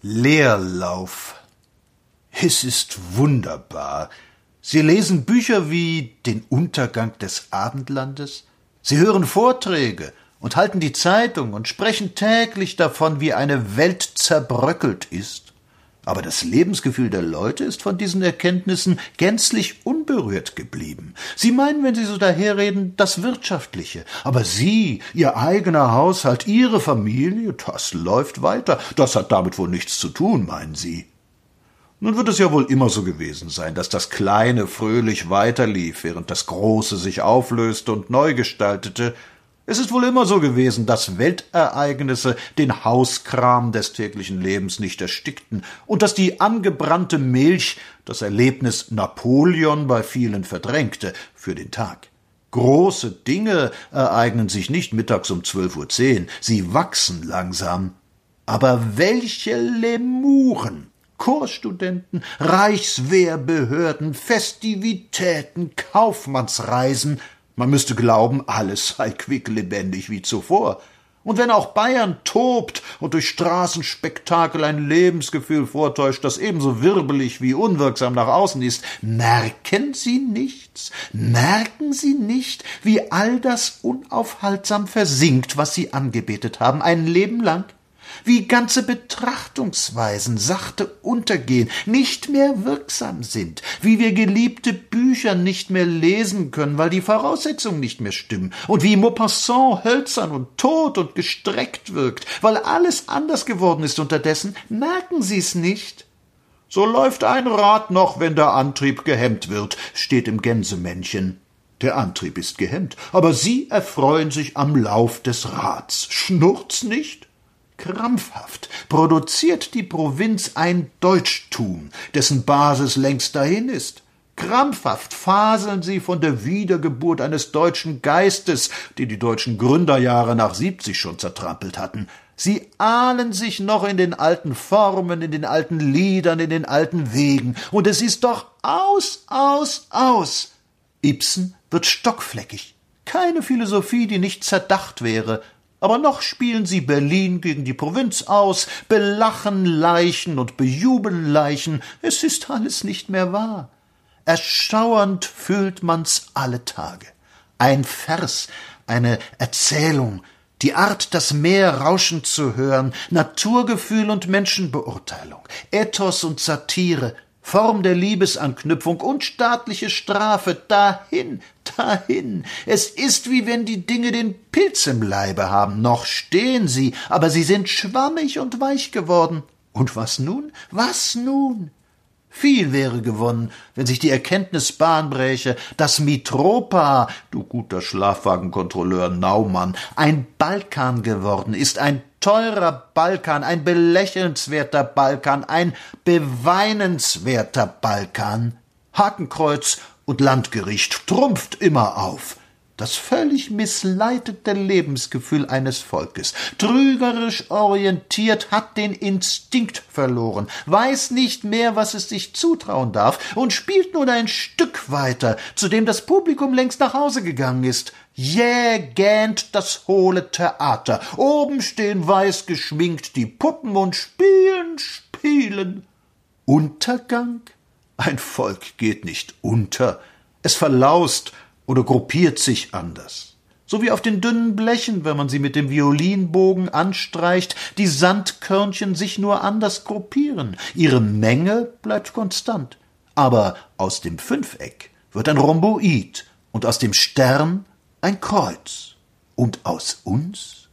Leerlauf. Es ist wunderbar. Sie lesen Bücher wie Den Untergang des Abendlandes, Sie hören Vorträge und halten die Zeitung und sprechen täglich davon, wie eine Welt zerbröckelt ist. Aber das Lebensgefühl der Leute ist von diesen Erkenntnissen gänzlich unberührt geblieben. Sie meinen, wenn Sie so daherreden, das Wirtschaftliche. Aber Sie, Ihr eigener Haushalt, Ihre Familie, das läuft weiter. Das hat damit wohl nichts zu tun, meinen Sie. Nun wird es ja wohl immer so gewesen sein, dass das Kleine fröhlich weiterlief, während das Große sich auflöste und neu gestaltete, es ist wohl immer so gewesen, dass Weltereignisse den Hauskram des täglichen Lebens nicht erstickten und dass die angebrannte Milch das Erlebnis Napoleon bei vielen verdrängte für den Tag. Große Dinge ereignen sich nicht mittags um zwölf Uhr zehn, sie wachsen langsam. Aber welche Lemuren! Chorstudenten, Reichswehrbehörden, Festivitäten, Kaufmannsreisen, man müsste glauben, alles sei quicklebendig wie zuvor. Und wenn auch Bayern tobt und durch Straßenspektakel ein Lebensgefühl vortäuscht, das ebenso wirbelig wie unwirksam nach außen ist, merken Sie nichts? Merken Sie nicht, wie all das unaufhaltsam versinkt, was Sie angebetet haben, ein Leben lang? Wie ganze Betrachtungsweisen sachte untergehen, nicht mehr wirksam sind, wie wir geliebte Bücher nicht mehr lesen können, weil die Voraussetzungen nicht mehr stimmen, und wie Maupassant hölzern und tot und gestreckt wirkt, weil alles anders geworden ist unterdessen, merken Sie's nicht? So läuft ein Rad noch, wenn der Antrieb gehemmt wird, steht im Gänsemännchen. Der Antrieb ist gehemmt, aber Sie erfreuen sich am Lauf des Rads. Schnurrt's nicht? Krampfhaft produziert die Provinz ein Deutschtum, dessen Basis längst dahin ist. Krampfhaft faseln sie von der Wiedergeburt eines deutschen Geistes, den die deutschen Gründerjahre nach siebzig schon zertrampelt hatten. Sie ahnen sich noch in den alten Formen, in den alten Liedern, in den alten Wegen, und es ist doch aus, aus, aus. Ibsen wird stockfleckig. Keine Philosophie, die nicht zerdacht wäre, aber noch spielen sie Berlin gegen die Provinz aus, belachen Leichen und bejubeln Leichen, es ist alles nicht mehr wahr. Erschauernd fühlt man's alle Tage. Ein Vers, eine Erzählung, die Art, das Meer rauschen zu hören, Naturgefühl und Menschenbeurteilung, Ethos und Satire, Form der Liebesanknüpfung und staatliche Strafe, dahin, dahin. Es ist wie wenn die Dinge den Pilz im Leibe haben. Noch stehen sie, aber sie sind schwammig und weich geworden. Und was nun? Was nun? Viel wäre gewonnen, wenn sich die Erkenntnis Bahn bräche, dass Mitropa, du guter Schlafwagenkontrolleur Naumann, ein Balkan geworden ist, ein teurer Balkan, ein belächelnswerter Balkan, ein beweinenswerter Balkan. Hakenkreuz und Landgericht trumpft immer auf. Das völlig missleitete Lebensgefühl eines Volkes, trügerisch orientiert, hat den Instinkt verloren, weiß nicht mehr, was es sich zutrauen darf und spielt nun ein Stück weiter, zu dem das Publikum längst nach Hause gegangen ist. Jäh gähnt das hohle Theater. Oben stehen weiß geschminkt die Puppen und spielen, spielen. Untergang? Ein Volk geht nicht unter. Es verlaust oder gruppiert sich anders. So wie auf den dünnen Blechen, wenn man sie mit dem Violinbogen anstreicht, die Sandkörnchen sich nur anders gruppieren. Ihre Menge bleibt konstant. Aber aus dem Fünfeck wird ein Rhomboid und aus dem Stern ein Kreuz. Und aus uns